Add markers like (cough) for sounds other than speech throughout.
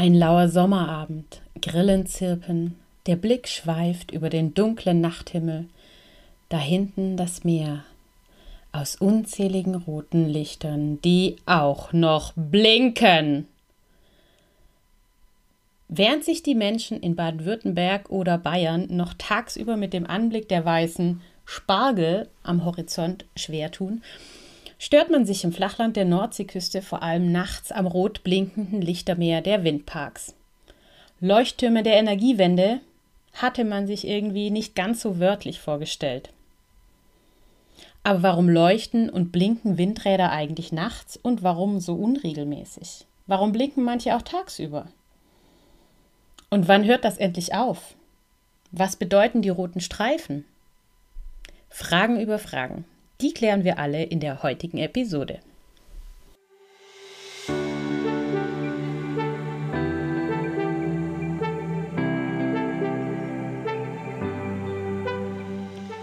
Ein lauer Sommerabend, Grillen zirpen, der Blick schweift über den dunklen Nachthimmel, da hinten das Meer, aus unzähligen roten Lichtern, die auch noch blinken. Während sich die Menschen in Baden-Württemberg oder Bayern noch tagsüber mit dem Anblick der weißen Spargel am Horizont schwer tun, stört man sich im Flachland der Nordseeküste vor allem nachts am rot blinkenden Lichtermeer der Windparks. Leuchttürme der Energiewende hatte man sich irgendwie nicht ganz so wörtlich vorgestellt. Aber warum leuchten und blinken Windräder eigentlich nachts und warum so unregelmäßig? Warum blinken manche auch tagsüber? Und wann hört das endlich auf? Was bedeuten die roten Streifen? Fragen über Fragen. Die klären wir alle in der heutigen Episode.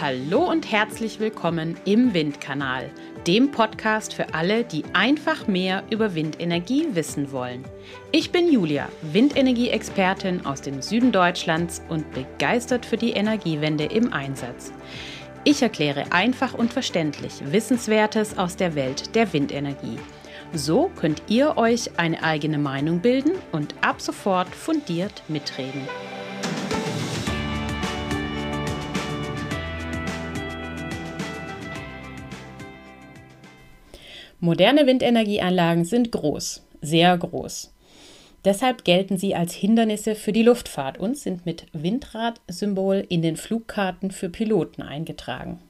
Hallo und herzlich willkommen im Windkanal, dem Podcast für alle, die einfach mehr über Windenergie wissen wollen. Ich bin Julia, Windenergie-Expertin aus dem Süden Deutschlands und begeistert für die Energiewende im Einsatz. Ich erkläre einfach und verständlich Wissenswertes aus der Welt der Windenergie. So könnt ihr euch eine eigene Meinung bilden und ab sofort fundiert mitreden. Moderne Windenergieanlagen sind groß, sehr groß. Deshalb gelten sie als Hindernisse für die Luftfahrt und sind mit Windradsymbol in den Flugkarten für Piloten eingetragen.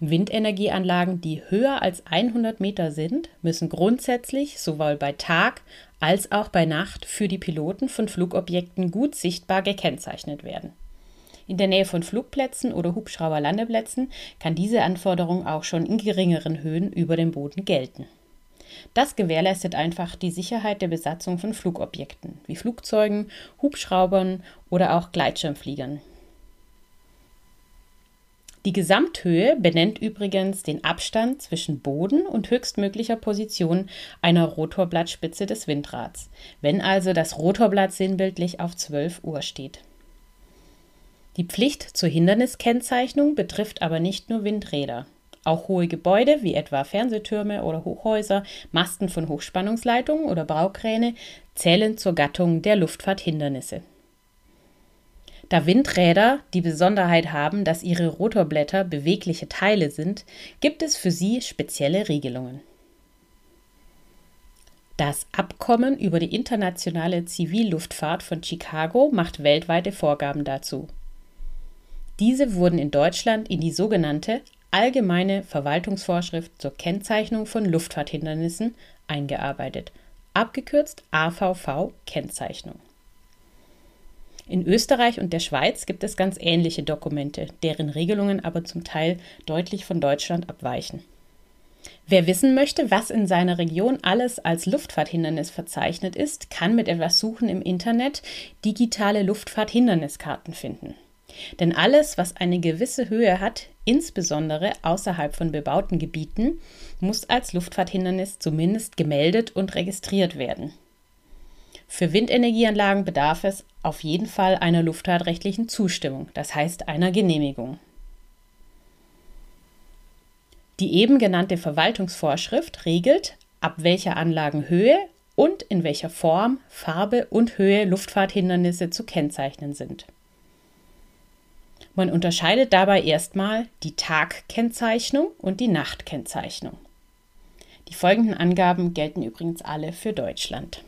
Windenergieanlagen, die höher als 100 Meter sind, müssen grundsätzlich sowohl bei Tag als auch bei Nacht für die Piloten von Flugobjekten gut sichtbar gekennzeichnet werden. In der Nähe von Flugplätzen oder Hubschrauberlandeplätzen kann diese Anforderung auch schon in geringeren Höhen über dem Boden gelten. Das gewährleistet einfach die Sicherheit der Besatzung von Flugobjekten, wie Flugzeugen, Hubschraubern oder auch Gleitschirmfliegern. Die Gesamthöhe benennt übrigens den Abstand zwischen Boden und höchstmöglicher Position einer Rotorblattspitze des Windrads, wenn also das Rotorblatt sinnbildlich auf 12 Uhr steht. Die Pflicht zur Hinderniskennzeichnung betrifft aber nicht nur Windräder. Auch hohe Gebäude wie etwa Fernsehtürme oder Hochhäuser, Masten von Hochspannungsleitungen oder Braukräne zählen zur Gattung der Luftfahrthindernisse. Da Windräder die Besonderheit haben, dass ihre Rotorblätter bewegliche Teile sind, gibt es für sie spezielle Regelungen. Das Abkommen über die internationale Zivilluftfahrt von Chicago macht weltweite Vorgaben dazu. Diese wurden in Deutschland in die sogenannte Allgemeine Verwaltungsvorschrift zur Kennzeichnung von Luftfahrthindernissen eingearbeitet, abgekürzt AVV Kennzeichnung. In Österreich und der Schweiz gibt es ganz ähnliche Dokumente, deren Regelungen aber zum Teil deutlich von Deutschland abweichen. Wer wissen möchte, was in seiner Region alles als Luftfahrthindernis verzeichnet ist, kann mit etwas Suchen im Internet digitale Luftfahrthinderniskarten finden. Denn alles, was eine gewisse Höhe hat, insbesondere außerhalb von bebauten Gebieten, muss als Luftfahrthindernis zumindest gemeldet und registriert werden. Für Windenergieanlagen bedarf es auf jeden Fall einer luftfahrtrechtlichen Zustimmung, das heißt einer Genehmigung. Die eben genannte Verwaltungsvorschrift regelt, ab welcher Anlagenhöhe und in welcher Form, Farbe und Höhe Luftfahrthindernisse zu kennzeichnen sind. Man unterscheidet dabei erstmal die Tagkennzeichnung und die Nachtkennzeichnung. Die folgenden Angaben gelten übrigens alle für Deutschland.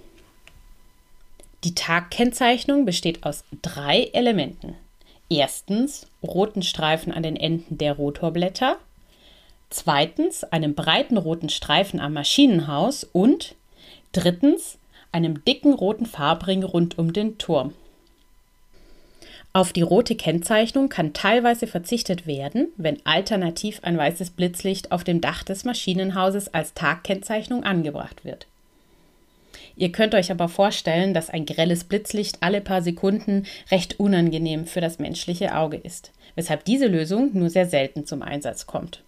Die Tagkennzeichnung besteht aus drei Elementen. Erstens roten Streifen an den Enden der Rotorblätter, zweitens einem breiten roten Streifen am Maschinenhaus und drittens einem dicken roten Farbring rund um den Turm. Auf die rote Kennzeichnung kann teilweise verzichtet werden, wenn alternativ ein weißes Blitzlicht auf dem Dach des Maschinenhauses als Tagkennzeichnung angebracht wird. Ihr könnt euch aber vorstellen, dass ein grelles Blitzlicht alle paar Sekunden recht unangenehm für das menschliche Auge ist, weshalb diese Lösung nur sehr selten zum Einsatz kommt.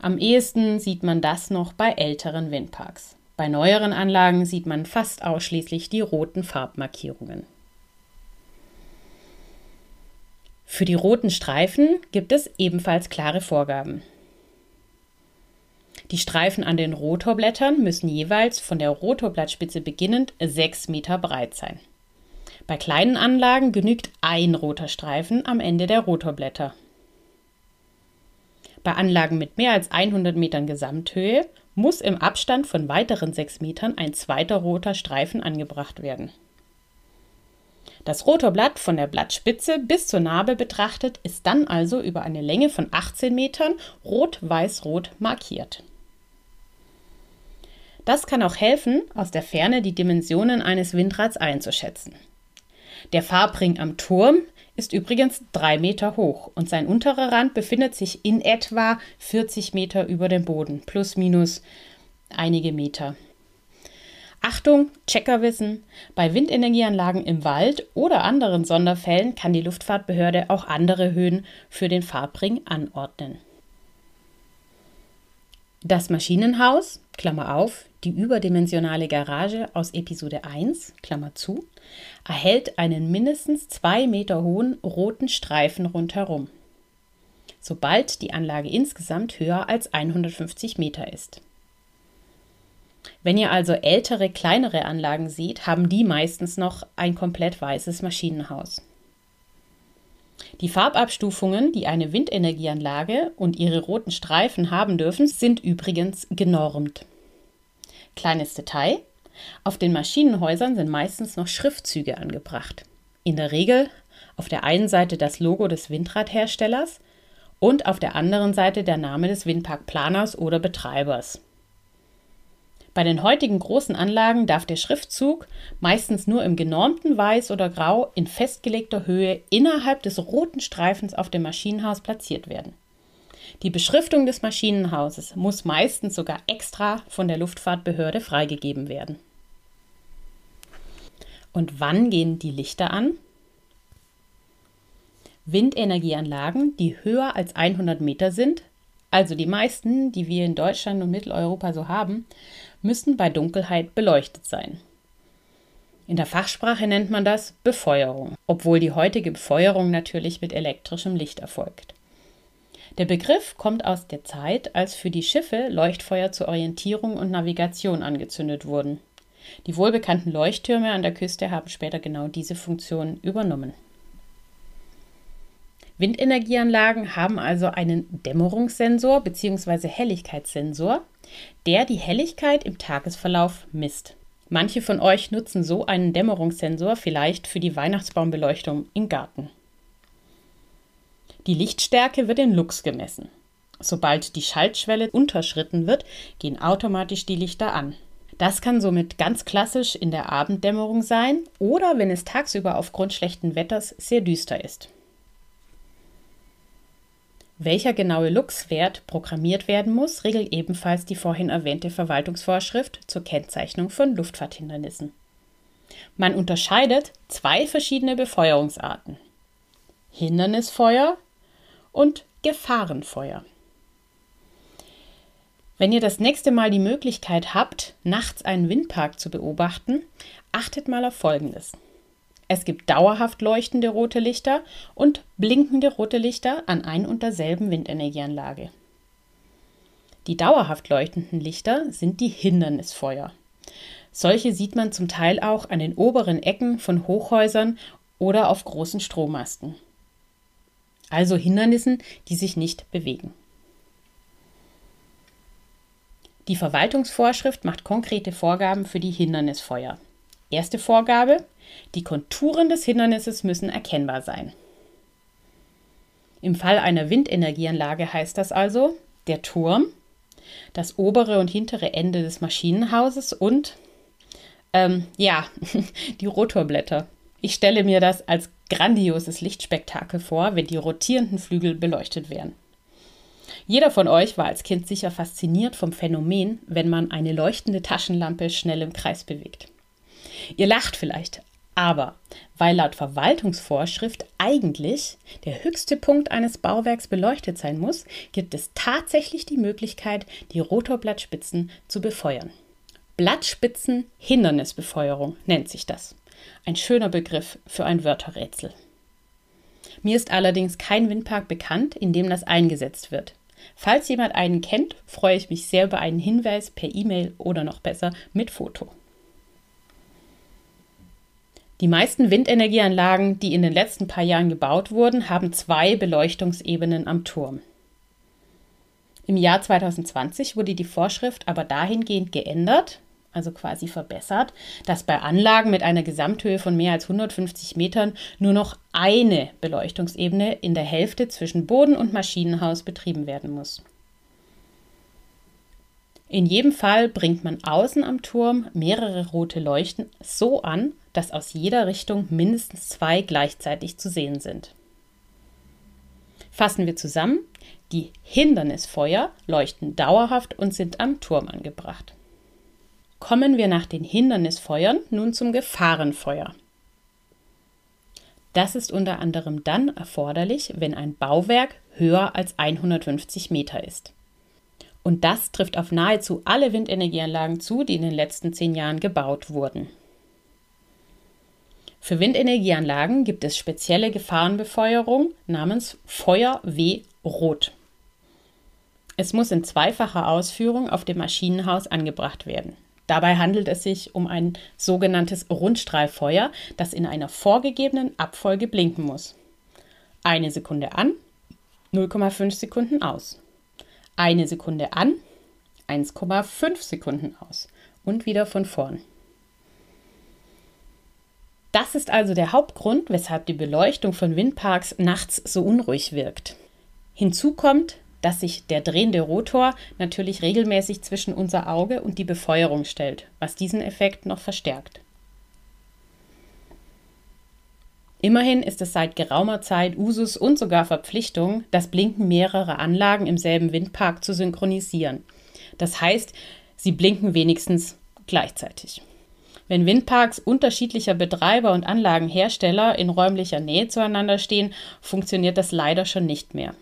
Am ehesten sieht man das noch bei älteren Windparks. Bei neueren Anlagen sieht man fast ausschließlich die roten Farbmarkierungen. Für die roten Streifen gibt es ebenfalls klare Vorgaben. Die Streifen an den Rotorblättern müssen jeweils von der Rotorblattspitze beginnend 6 Meter breit sein. Bei kleinen Anlagen genügt ein roter Streifen am Ende der Rotorblätter. Bei Anlagen mit mehr als 100 Metern Gesamthöhe muss im Abstand von weiteren 6 Metern ein zweiter roter Streifen angebracht werden. Das Rotorblatt von der Blattspitze bis zur Narbe betrachtet ist dann also über eine Länge von 18 Metern rot-weiß-rot markiert. Das kann auch helfen, aus der Ferne die Dimensionen eines Windrads einzuschätzen. Der Farbring am Turm ist übrigens drei Meter hoch und sein unterer Rand befindet sich in etwa 40 Meter über dem Boden, plus minus einige Meter. Achtung, Checkerwissen. Bei Windenergieanlagen im Wald oder anderen Sonderfällen kann die Luftfahrtbehörde auch andere Höhen für den Farbring anordnen. Das Maschinenhaus, Klammer auf, die überdimensionale Garage aus Episode 1, Klammer zu, erhält einen mindestens zwei Meter hohen roten Streifen rundherum, sobald die Anlage insgesamt höher als 150 Meter ist. Wenn ihr also ältere, kleinere Anlagen seht, haben die meistens noch ein komplett weißes Maschinenhaus. Die Farbabstufungen, die eine Windenergieanlage und ihre roten Streifen haben dürfen, sind übrigens genormt. Kleines Detail: Auf den Maschinenhäusern sind meistens noch Schriftzüge angebracht. In der Regel auf der einen Seite das Logo des Windradherstellers und auf der anderen Seite der Name des Windparkplaners oder Betreibers. Bei den heutigen großen Anlagen darf der Schriftzug meistens nur im genormten Weiß oder Grau in festgelegter Höhe innerhalb des roten Streifens auf dem Maschinenhaus platziert werden. Die Beschriftung des Maschinenhauses muss meistens sogar extra von der Luftfahrtbehörde freigegeben werden. Und wann gehen die Lichter an? Windenergieanlagen, die höher als 100 Meter sind, also die meisten, die wir in Deutschland und Mitteleuropa so haben, müssen bei Dunkelheit beleuchtet sein. In der Fachsprache nennt man das Befeuerung, obwohl die heutige Befeuerung natürlich mit elektrischem Licht erfolgt. Der Begriff kommt aus der Zeit, als für die Schiffe Leuchtfeuer zur Orientierung und Navigation angezündet wurden. Die wohlbekannten Leuchttürme an der Küste haben später genau diese Funktion übernommen. Windenergieanlagen haben also einen Dämmerungssensor bzw. Helligkeitssensor, der die Helligkeit im Tagesverlauf misst. Manche von euch nutzen so einen Dämmerungssensor vielleicht für die Weihnachtsbaumbeleuchtung im Garten. Die Lichtstärke wird in Lux gemessen. Sobald die Schaltschwelle unterschritten wird, gehen automatisch die Lichter an. Das kann somit ganz klassisch in der Abenddämmerung sein oder wenn es tagsüber aufgrund schlechten Wetters sehr düster ist. Welcher genaue Luxwert programmiert werden muss, regelt ebenfalls die vorhin erwähnte Verwaltungsvorschrift zur Kennzeichnung von Luftfahrthindernissen. Man unterscheidet zwei verschiedene Befeuerungsarten: Hindernisfeuer und Gefahrenfeuer. Wenn ihr das nächste Mal die Möglichkeit habt, nachts einen Windpark zu beobachten, achtet mal auf Folgendes. Es gibt dauerhaft leuchtende rote Lichter und blinkende rote Lichter an ein und derselben Windenergieanlage. Die dauerhaft leuchtenden Lichter sind die Hindernisfeuer. Solche sieht man zum Teil auch an den oberen Ecken von Hochhäusern oder auf großen Strommasten. Also Hindernissen, die sich nicht bewegen. Die Verwaltungsvorschrift macht konkrete Vorgaben für die Hindernisfeuer. Erste Vorgabe, die Konturen des Hindernisses müssen erkennbar sein. Im Fall einer Windenergieanlage heißt das also der Turm, das obere und hintere Ende des Maschinenhauses und ähm, ja, (laughs) die Rotorblätter. Ich stelle mir das als grandioses Lichtspektakel vor, wenn die rotierenden Flügel beleuchtet werden. Jeder von euch war als Kind sicher fasziniert vom Phänomen, wenn man eine leuchtende Taschenlampe schnell im Kreis bewegt. Ihr lacht vielleicht, aber weil laut Verwaltungsvorschrift eigentlich der höchste Punkt eines Bauwerks beleuchtet sein muss, gibt es tatsächlich die Möglichkeit, die Rotorblattspitzen zu befeuern. Blattspitzen-Hindernisbefeuerung nennt sich das. Ein schöner Begriff für ein Wörterrätsel. Mir ist allerdings kein Windpark bekannt, in dem das eingesetzt wird. Falls jemand einen kennt, freue ich mich sehr über einen Hinweis per E-Mail oder noch besser mit Foto. Die meisten Windenergieanlagen, die in den letzten paar Jahren gebaut wurden, haben zwei Beleuchtungsebenen am Turm. Im Jahr 2020 wurde die Vorschrift aber dahingehend geändert, also quasi verbessert, dass bei Anlagen mit einer Gesamthöhe von mehr als 150 Metern nur noch eine Beleuchtungsebene in der Hälfte zwischen Boden und Maschinenhaus betrieben werden muss. In jedem Fall bringt man außen am Turm mehrere rote Leuchten so an, dass aus jeder Richtung mindestens zwei gleichzeitig zu sehen sind. Fassen wir zusammen, die Hindernisfeuer leuchten dauerhaft und sind am Turm angebracht. Kommen wir nach den Hindernisfeuern nun zum Gefahrenfeuer. Das ist unter anderem dann erforderlich, wenn ein Bauwerk höher als 150 Meter ist. Und das trifft auf nahezu alle Windenergieanlagen zu, die in den letzten zehn Jahren gebaut wurden. Für Windenergieanlagen gibt es spezielle Gefahrenbefeuerung namens Feuer W Rot. Es muss in zweifacher Ausführung auf dem Maschinenhaus angebracht werden. Dabei handelt es sich um ein sogenanntes Rundstrahlfeuer, das in einer vorgegebenen Abfolge blinken muss. Eine Sekunde an, 0,5 Sekunden aus eine Sekunde an, 1,5 Sekunden aus und wieder von vorn. Das ist also der Hauptgrund, weshalb die Beleuchtung von Windparks nachts so unruhig wirkt. Hinzu kommt, dass sich der drehende Rotor natürlich regelmäßig zwischen unser Auge und die Befeuerung stellt, was diesen Effekt noch verstärkt. Immerhin ist es seit geraumer Zeit Usus und sogar Verpflichtung, das Blinken mehrerer Anlagen im selben Windpark zu synchronisieren. Das heißt, sie blinken wenigstens gleichzeitig. Wenn Windparks unterschiedlicher Betreiber und Anlagenhersteller in räumlicher Nähe zueinander stehen, funktioniert das leider schon nicht mehr.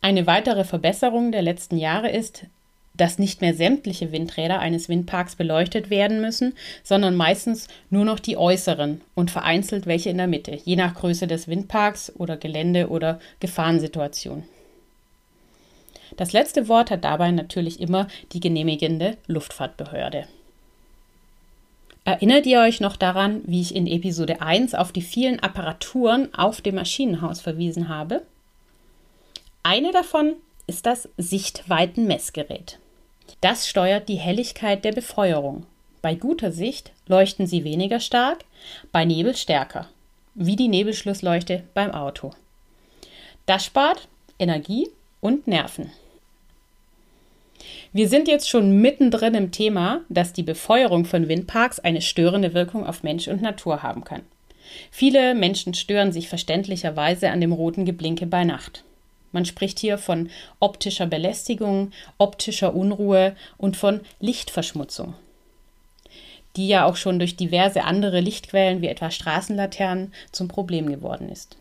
Eine weitere Verbesserung der letzten Jahre ist, dass nicht mehr sämtliche Windräder eines Windparks beleuchtet werden müssen, sondern meistens nur noch die äußeren und vereinzelt welche in der Mitte, je nach Größe des Windparks oder Gelände oder Gefahrensituation. Das letzte Wort hat dabei natürlich immer die genehmigende Luftfahrtbehörde. Erinnert ihr euch noch daran, wie ich in Episode 1 auf die vielen Apparaturen auf dem Maschinenhaus verwiesen habe? Eine davon ist das Sichtweitenmessgerät. Das steuert die Helligkeit der Befeuerung. Bei guter Sicht leuchten sie weniger stark, bei Nebel stärker, wie die Nebelschlussleuchte beim Auto. Das spart Energie und Nerven. Wir sind jetzt schon mittendrin im Thema, dass die Befeuerung von Windparks eine störende Wirkung auf Mensch und Natur haben kann. Viele Menschen stören sich verständlicherweise an dem roten Geblinke bei Nacht. Man spricht hier von optischer Belästigung, optischer Unruhe und von Lichtverschmutzung, die ja auch schon durch diverse andere Lichtquellen wie etwa Straßenlaternen zum Problem geworden ist.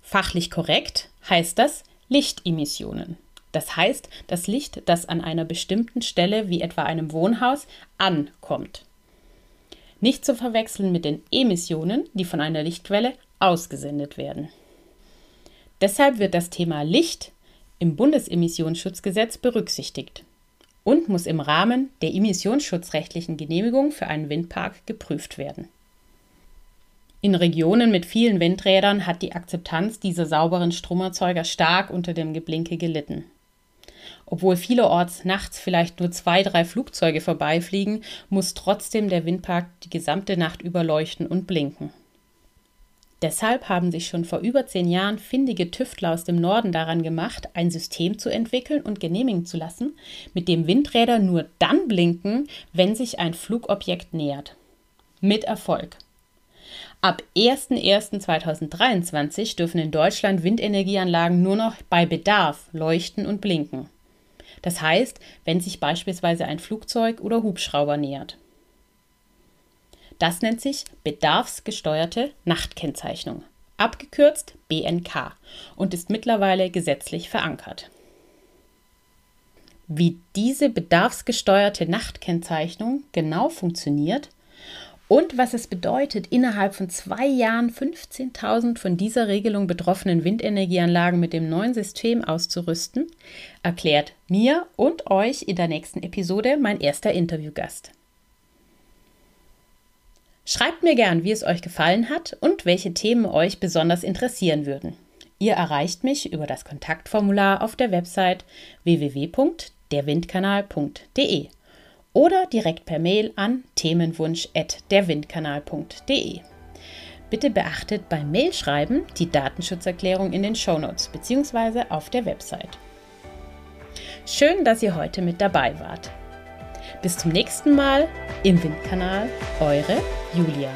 Fachlich korrekt heißt das Lichtemissionen. Das heißt, das Licht, das an einer bestimmten Stelle wie etwa einem Wohnhaus ankommt. Nicht zu verwechseln mit den Emissionen, die von einer Lichtquelle ausgesendet werden. Deshalb wird das Thema Licht im Bundesemissionsschutzgesetz berücksichtigt und muss im Rahmen der emissionsschutzrechtlichen Genehmigung für einen Windpark geprüft werden. In Regionen mit vielen Windrädern hat die Akzeptanz dieser sauberen Stromerzeuger stark unter dem Geblinke gelitten. Obwohl vielerorts nachts vielleicht nur zwei, drei Flugzeuge vorbeifliegen, muss trotzdem der Windpark die gesamte Nacht über leuchten und blinken. Deshalb haben sich schon vor über zehn Jahren findige Tüftler aus dem Norden daran gemacht, ein System zu entwickeln und genehmigen zu lassen, mit dem Windräder nur dann blinken, wenn sich ein Flugobjekt nähert. Mit Erfolg. Ab 01.01.2023 dürfen in Deutschland Windenergieanlagen nur noch bei Bedarf leuchten und blinken. Das heißt, wenn sich beispielsweise ein Flugzeug oder Hubschrauber nähert. Das nennt sich bedarfsgesteuerte Nachtkennzeichnung, abgekürzt BNK, und ist mittlerweile gesetzlich verankert. wie diese bedarfsgesteuerte Nachtkennzeichnung genau funktioniert und was es bedeutet, innerhalb von zwei Jahren 15.000 von dieser Regelung betroffenen Windenergieanlagen mit dem neuen System auszurüsten, erklärt mir und euch in der nächsten Episode mein erster Interviewgast. Schreibt mir gern, wie es euch gefallen hat und welche Themen euch besonders interessieren würden. Ihr erreicht mich über das Kontaktformular auf der Website www.derwindkanal.de oder direkt per Mail an themenwunsch.derwindkanal.de. Bitte beachtet beim Mailschreiben die Datenschutzerklärung in den Shownotes bzw. auf der Website. Schön, dass ihr heute mit dabei wart. Bis zum nächsten Mal im Windkanal, eure Julia.